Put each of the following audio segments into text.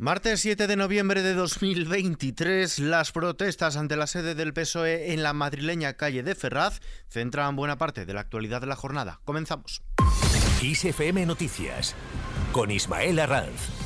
Martes 7 de noviembre de 2023, las protestas ante la sede del PSOE en la madrileña calle de Ferraz centran buena parte de la actualidad de la jornada. Comenzamos. ISFM Noticias con Ismael Arranz.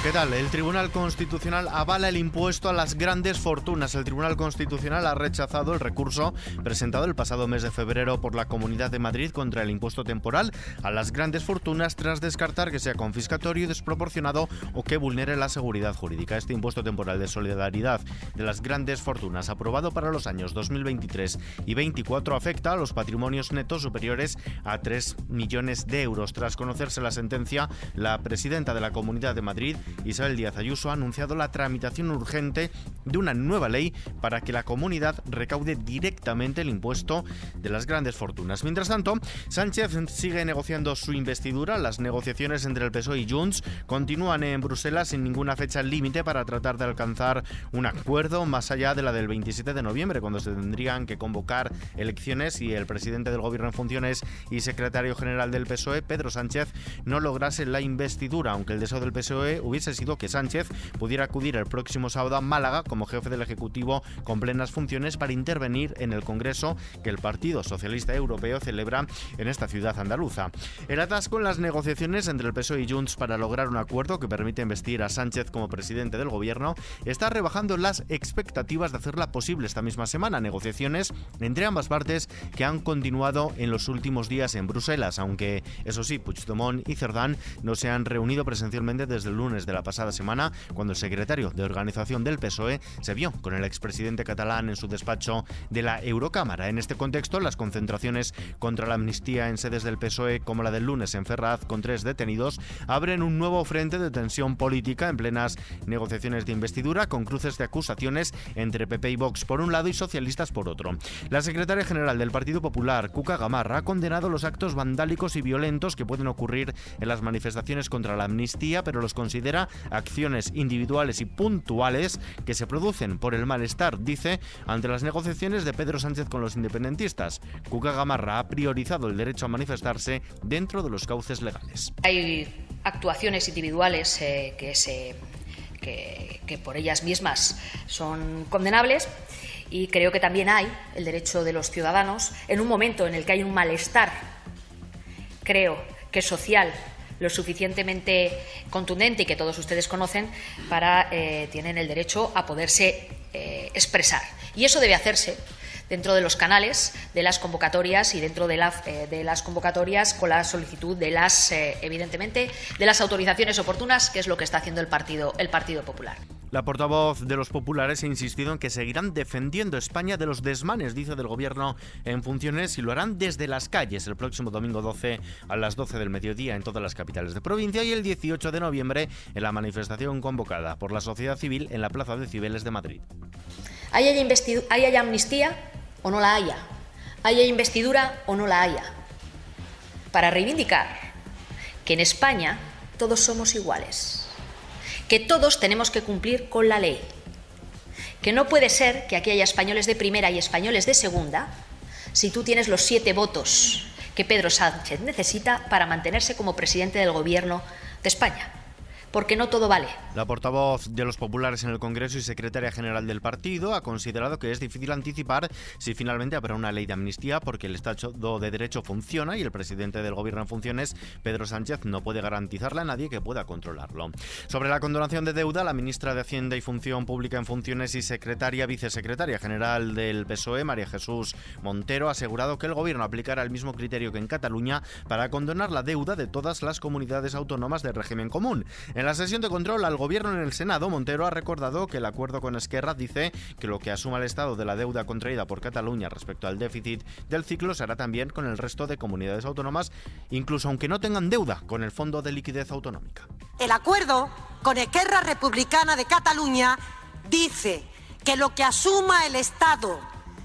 ¿Qué tal? El Tribunal Constitucional avala el impuesto a las grandes fortunas. El Tribunal Constitucional ha rechazado el recurso presentado el pasado mes de febrero por la Comunidad de Madrid contra el impuesto temporal a las grandes fortunas tras descartar que sea confiscatorio desproporcionado o que vulnere la seguridad jurídica. Este impuesto temporal de solidaridad de las grandes fortunas aprobado para los años 2023 y 2024 afecta a los patrimonios netos superiores a 3 millones de euros. Tras conocerse la sentencia, la presidenta de la Comunidad de Madrid Isabel Díaz Ayuso ha anunciado la tramitación urgente de una nueva ley para que la comunidad recaude directamente el impuesto de las grandes fortunas. Mientras tanto, Sánchez sigue negociando su investidura. Las negociaciones entre el PSOE y Junts continúan en Bruselas sin ninguna fecha límite para tratar de alcanzar un acuerdo más allá de la del 27 de noviembre, cuando se tendrían que convocar elecciones y el presidente del gobierno en funciones y secretario general del PSOE, Pedro Sánchez, no lograse la investidura, aunque el deseo del PSOE hubiese hubiese sido que Sánchez pudiera acudir el próximo sábado a Málaga como jefe del Ejecutivo con plenas funciones para intervenir en el Congreso que el Partido Socialista Europeo celebra en esta ciudad andaluza. El atasco en las negociaciones entre el PSOE y Junts para lograr un acuerdo que permite investir a Sánchez como presidente del gobierno está rebajando las expectativas de hacerla posible esta misma semana. Negociaciones entre ambas partes que han continuado en los últimos días en Bruselas, aunque eso sí, Puigdemont y Cerdán no se han reunido presencialmente desde el lunes de la pasada semana, cuando el secretario de organización del PSOE se vio con el expresidente catalán en su despacho de la Eurocámara. En este contexto, las concentraciones contra la amnistía en sedes del PSOE, como la del lunes en Ferraz, con tres detenidos, abren un nuevo frente de tensión política en plenas negociaciones de investidura, con cruces de acusaciones entre PP y Vox por un lado y socialistas por otro. La secretaria general del Partido Popular, Cuca Gamarra, ha condenado los actos vandálicos y violentos que pueden ocurrir en las manifestaciones contra la amnistía, pero los considera acciones individuales y puntuales que se producen por el malestar, dice, ante las negociaciones de Pedro Sánchez con los independentistas. Cuca Gamarra ha priorizado el derecho a manifestarse dentro de los cauces legales. Hay actuaciones individuales eh, que, por ellas mismas son condenables y creo que también hay el derecho de los ciudadanos en un momento en el que hay un malestar, creo que social lo suficientemente contundente y que todos ustedes conocen para eh, tienen el derecho a poderse eh, expresar. Y eso debe hacerse dentro de los canales de las convocatorias y dentro de, eh, de las convocatorias con la solicitud de las, evidentemente, de las autorizaciones oportunas, que es lo que está haciendo el Partido, el Partido Popular. La portavoz de los populares ha insistido en que seguirán defendiendo España de los desmanes, dice del gobierno en funciones, y lo harán desde las calles el próximo domingo 12 a las 12 del mediodía en todas las capitales de provincia y el 18 de noviembre en la manifestación convocada por la sociedad civil en la Plaza de Cibeles de Madrid. ¿Haya, amnistía o no la haya? ¿Haya investidura o no la haya? Para reivindicar que en España todos somos iguales que todos tenemos que cumplir con la ley, que no puede ser que aquí haya españoles de primera y españoles de segunda si tú tienes los siete votos que Pedro Sánchez necesita para mantenerse como presidente del Gobierno de España porque no todo vale. La portavoz de los populares en el Congreso y secretaria general del partido ha considerado que es difícil anticipar si finalmente habrá una ley de amnistía porque el Estado de Derecho funciona y el presidente del gobierno en funciones, Pedro Sánchez, no puede garantizarle a nadie que pueda controlarlo. Sobre la condonación de deuda, la ministra de Hacienda y Función Pública en funciones y secretaria vicesecretaria general del PSOE, María Jesús Montero, ha asegurado que el gobierno aplicará el mismo criterio que en Cataluña para condonar la deuda de todas las comunidades autónomas de régimen común. En la sesión de control al gobierno en el Senado, Montero ha recordado que el acuerdo con Esquerra dice que lo que asuma el Estado de la deuda contraída por Cataluña respecto al déficit del ciclo se hará también con el resto de comunidades autónomas, incluso aunque no tengan deuda con el Fondo de Liquidez Autonómica. El acuerdo con Esquerra Republicana de Cataluña dice que lo que asuma el Estado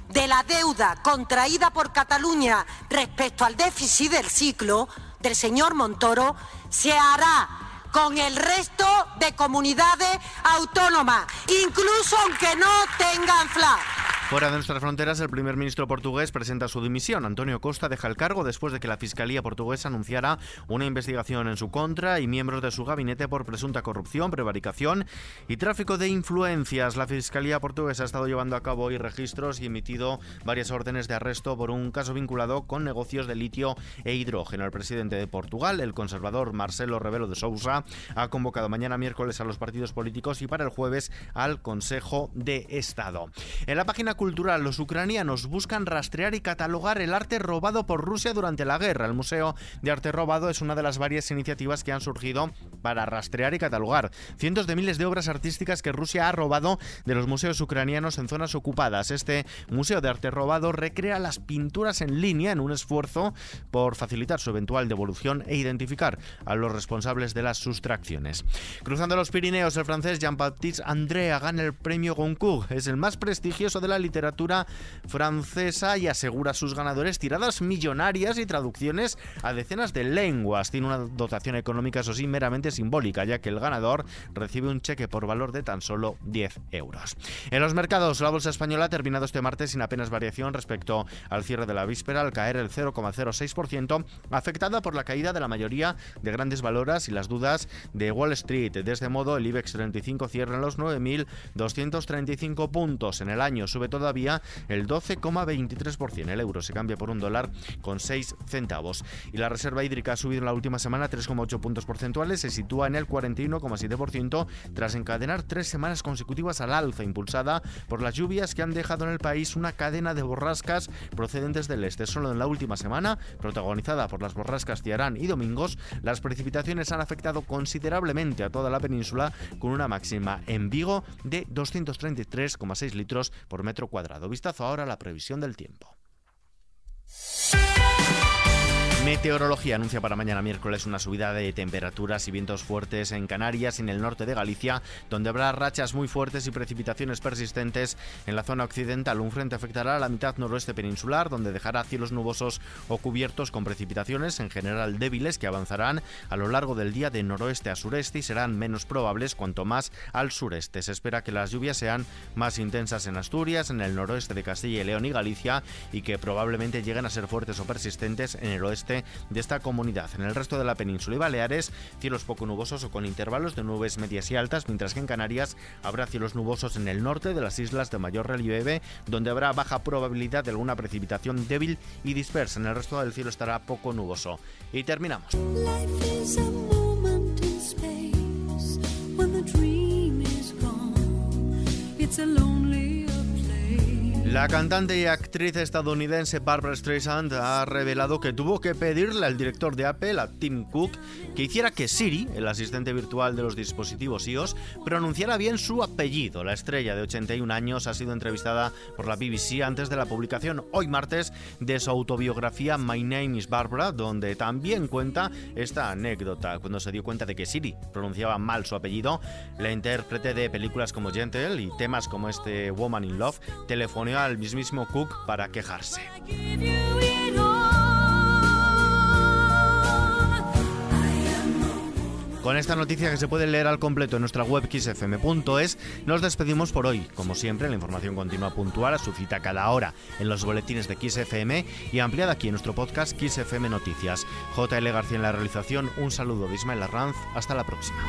de la deuda contraída por Cataluña respecto al déficit del ciclo del señor Montoro se hará con el resto de comunidades autónomas, incluso aunque no tengan FLA. Fuera de nuestras fronteras, el primer ministro portugués presenta su dimisión. Antonio Costa deja el cargo después de que la Fiscalía portuguesa anunciara una investigación en su contra y miembros de su gabinete por presunta corrupción, prevaricación y tráfico de influencias. La Fiscalía portuguesa ha estado llevando a cabo hoy registros y emitido varias órdenes de arresto por un caso vinculado con negocios de litio e hidrógeno. El presidente de Portugal, el conservador Marcelo Rebelo de Sousa, ha convocado mañana miércoles a los partidos políticos y para el jueves al Consejo de Estado. En la página cultural, los ucranianos buscan rastrear y catalogar el arte robado por Rusia durante la guerra. El Museo de Arte Robado es una de las varias iniciativas que han surgido para rastrear y catalogar cientos de miles de obras artísticas que Rusia ha robado de los museos ucranianos en zonas ocupadas. Este Museo de Arte Robado recrea las pinturas en línea en un esfuerzo por facilitar su eventual devolución e identificar a los responsables de las sustracciones. Cruzando los Pirineos, el francés Jean-Baptiste André gana el premio Goncourt. Es el más prestigioso de la literatura francesa y asegura a sus ganadores tiradas millonarias y traducciones a decenas de lenguas. Tiene una dotación económica, eso sí, meramente simbólica, ya que el ganador recibe un cheque por valor de tan solo 10 euros. En los mercados, la bolsa española ha terminado este martes sin apenas variación respecto al cierre de la víspera, al caer el 0,06%, afectada por la caída de la mayoría de grandes valoras y las dudas de Wall Street. De este modo, el IBEX 35 cierra en los 9.235 puntos. En el año sube todavía el 12,23%. El euro se cambia por un dólar con 6 centavos. Y la reserva hídrica ha subido en la última semana 3,8 puntos porcentuales, se sitúa en el 41,7% tras encadenar tres semanas consecutivas al alza, impulsada por las lluvias que han dejado en el país una cadena de borrascas procedentes del este. Solo en la última semana, protagonizada por las borrascas Tiarán y Domingos, las precipitaciones han afectado considerablemente a toda la península con una máxima en Vigo de 233,6 litros por metro cuadrado. Vistazo ahora a la previsión del tiempo. Meteorología anuncia para mañana miércoles una subida de temperaturas y vientos fuertes en Canarias y en el norte de Galicia, donde habrá rachas muy fuertes y precipitaciones persistentes en la zona occidental. Un frente afectará a la mitad noroeste peninsular, donde dejará cielos nubosos o cubiertos con precipitaciones en general débiles que avanzarán a lo largo del día de noroeste a sureste y serán menos probables cuanto más al sureste. Se espera que las lluvias sean más intensas en Asturias, en el noroeste de Castilla y León y Galicia y que probablemente lleguen a ser fuertes o persistentes en el oeste de esta comunidad. En el resto de la península y Baleares, cielos poco nubosos o con intervalos de nubes medias y altas, mientras que en Canarias habrá cielos nubosos en el norte de las islas de mayor relieve, donde habrá baja probabilidad de alguna precipitación débil y dispersa. En el resto del cielo estará poco nuboso. Y terminamos. La cantante y actriz estadounidense Barbara Streisand ha revelado que tuvo que pedirle al director de Apple, a Tim Cook, que hiciera que Siri, el asistente virtual de los dispositivos iOS, pronunciara bien su apellido. La estrella de 81 años ha sido entrevistada por la BBC antes de la publicación hoy martes de su autobiografía My Name is Barbara, donde también cuenta esta anécdota. Cuando se dio cuenta de que Siri pronunciaba mal su apellido, la intérprete de películas como Gentle y temas como este Woman in Love telefoneó al mismísimo Cook para quejarse. Con esta noticia que se puede leer al completo en nuestra web xfm.es, nos despedimos por hoy. Como siempre, la información continúa puntual a su cita cada hora en los boletines de XFM y ampliada aquí en nuestro podcast XFM Noticias. JL García en la realización, un saludo de Ismael Arranz, hasta la próxima.